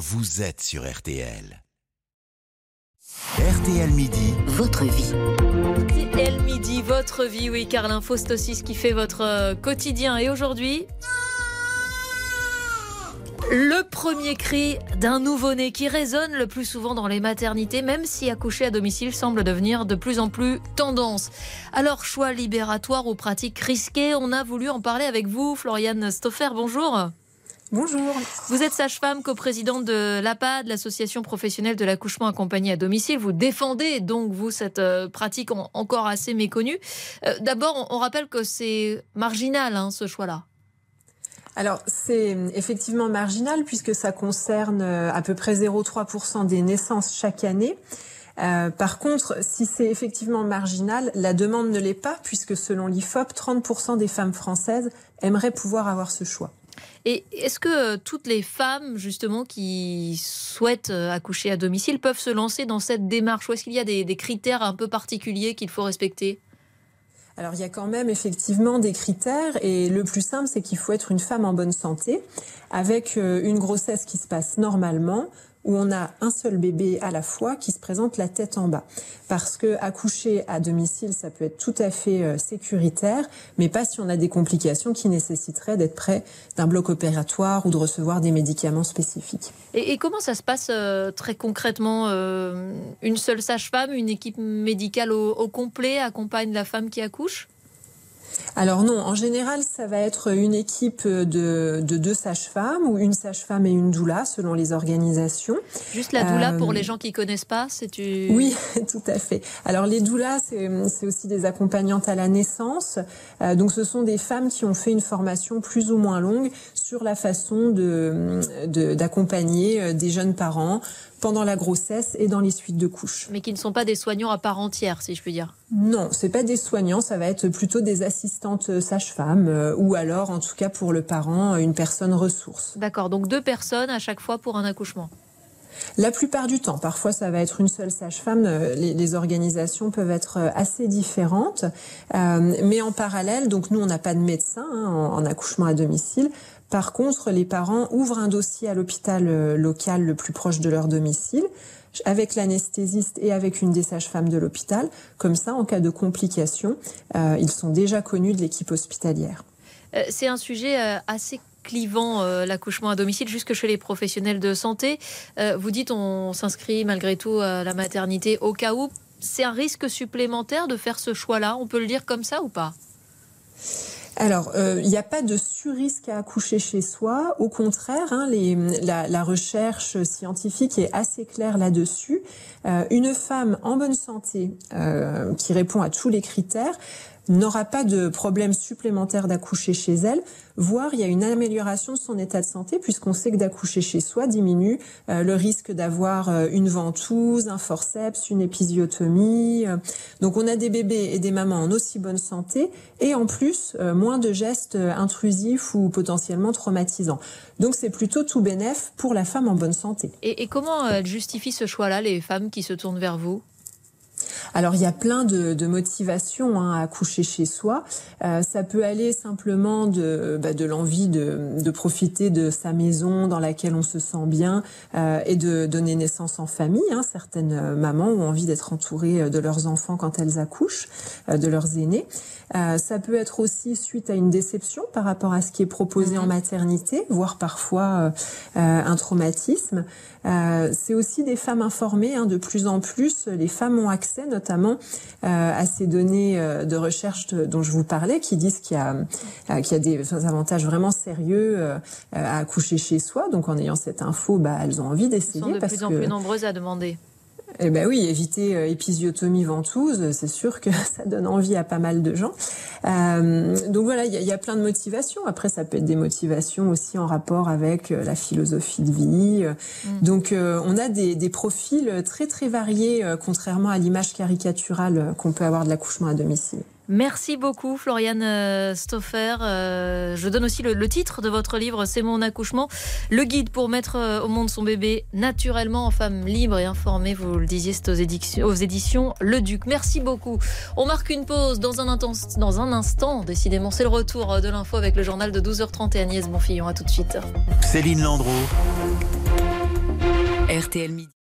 vous êtes sur RTL. RTL Midi. Votre vie. RTL Midi, votre vie, oui, car l'info c'est aussi ce qui fait votre euh, quotidien. Et aujourd'hui, le premier cri d'un nouveau-né qui résonne le plus souvent dans les maternités, même si accoucher à domicile semble devenir de plus en plus tendance. Alors, choix libératoire ou pratiques risquées, on a voulu en parler avec vous, Floriane Stoffer. Bonjour. Bonjour. Vous êtes sage-femme, coprésidente de l'APAD, l'association professionnelle de l'accouchement accompagné à domicile. Vous défendez donc, vous, cette euh, pratique encore assez méconnue. Euh, d'abord, on rappelle que c'est marginal, hein, ce choix-là. Alors, c'est effectivement marginal puisque ça concerne euh, à peu près 0,3% des naissances chaque année. Euh, par contre, si c'est effectivement marginal, la demande ne l'est pas puisque selon l'IFOP, 30% des femmes françaises aimeraient pouvoir avoir ce choix. Et est-ce que euh, toutes les femmes, justement, qui souhaitent accoucher à domicile peuvent se lancer dans cette démarche Ou est-ce qu'il y a des critères un peu particuliers qu'il faut respecter? Alors il y a quand même effectivement des critères et le plus simple c'est qu'il faut être une femme en bonne santé avec euh, une grossesse qui se passe normalement, où on a un seul bébé à la fois qui se présente la tête en bas. Parce que accoucher à domicile, ça peut être tout à fait euh, sécuritaire, mais pas si on a des complications qui nécessiteraient d'être près d'un bloc opératoire ou de recevoir des médicaments spécifiques. Et, comment ça se passe euh, très concrètement euh, Une seule sage-femme, une équipe médicale au complet accompagne la femme qui accouche? Alors non, en général, ça va être une équipe de, deux sages-femmes ou une sage-femme et une doula selon les organisations. Juste la doula pour euh, les gens qui connaissent pas, c'est tu... Oui, tout à fait. Alors les doulas, c'est aussi des accompagnantes à la naissance. Euh, donc ce sont des femmes qui ont fait une formation plus ou moins longue sur la façon d'accompagner de, euh, des jeunes parents pendant la grossesse et dans les suites de couches. Mais qui ne sont pas des soignants à part entière, si je puis dire. Non, c'est pas des soignants, ça va être plutôt des assistantes sages-femmes euh, ou alors, en tout cas pour le parent, une personne ressource. D'accord, donc deux personnes à chaque fois pour un accouchement. La plupart du temps, parfois ça va être une seule sage-femme. Euh, les, organisations peuvent être euh, assez différentes, mais en parallèle, donc nous on n'a pas de médecin hein, en, accouchement à domicile. Par contre, les parents ouvrent un dossier à l'hôpital euh, local le plus proche de leur domicile avec l'anesthésiste et avec une des sages-femmes de l'hôpital. Comme ça, en cas de complications, euh, ils sont déjà connus de l'équipe hospitalière. Euh, c'est un sujet assez clivant, l'accouchement à domicile, jusque chez les professionnels de santé. vous dites on s'inscrit malgré tout à la maternité au cas où. C'est un risque supplémentaire de faire ce choix-là, on peut le dire comme ça ou pas? Alors, euh, il n'y a pas de sur-risque à accoucher chez soi. Au contraire, hein, la, recherche scientifique est assez claire là-dessus. Euh, une femme en bonne santé euh, qui répond à tous les critères n'aura pas de problème supplémentaire d'accoucher chez elle, voire il y a une amélioration de son état de santé puisqu'on sait que d'accoucher chez soi diminue euh, le risque d'avoir euh, une ventouse, un forceps, une épisiotomie. Euh. Donc on a des bébés et des mamans en aussi bonne santé et en plus moins de gestes intrusifs ou potentiellement traumatisants. Donc c'est plutôt tout bénéf pour la femme en bonne santé. Et, et comment elles justifient ce choix-là, les femmes qui se tournent vers vous? Alors il y a plein de, de motivations hein, à coucher chez soi. Euh, ça peut aller simplement de, bah, de l'envie de, de, profiter de sa maison dans laquelle on se sent bien euh, et de donner naissance en famille. Hein. Certaines euh, mamans ont envie d'être entourées de leurs enfants quand elles accouchent, euh, de leurs aînés. Ça peut être aussi suite à une déception par rapport à ce qui est proposé en mhm. maternité, voire parfois un traumatisme. C'est aussi des femmes informées. Hein, de plus en plus, les femmes ont accès notamment euh, à ces données euh, de recherche dont je vous parlais, qui disent qu'il y a, euh, qu'il y a des avantages vraiment sérieux à accoucher chez soi. Donc en ayant cette info, bah, elles ont envie d'essayer. Elles sont de plus en plus nombreuses à demander. Eh ben oui, éviter euh, épisiotomie ventouse, c'est sûr que ça donne envie à pas mal de gens. Euh, donc voilà, il y, y, a plein de motivations. Après, ça peut être des motivations aussi en rapport avec euh, la philosophie de vie. Mm. Donc euh, on a des, des, profils très très variés, contrairement à l'image caricaturale qu'on peut avoir de l'accouchement à domicile. Merci beaucoup, Floriane euh, Stoffer. Euh, je donne aussi le, titre de votre livre, C'est mon accouchement, le guide pour mettre euh, au monde son bébé naturellement en femme libre et informée. Vous le disiez, c'est aux éditions, aux éditions Le Duc. Merci beaucoup. On marque une pause dans un, dans un instant. Décidément, c'est le retour de l'info avec le journal de 12h30 et Agnès Bonfillon. À tout de suite. Céline Landreau. RTL Midi.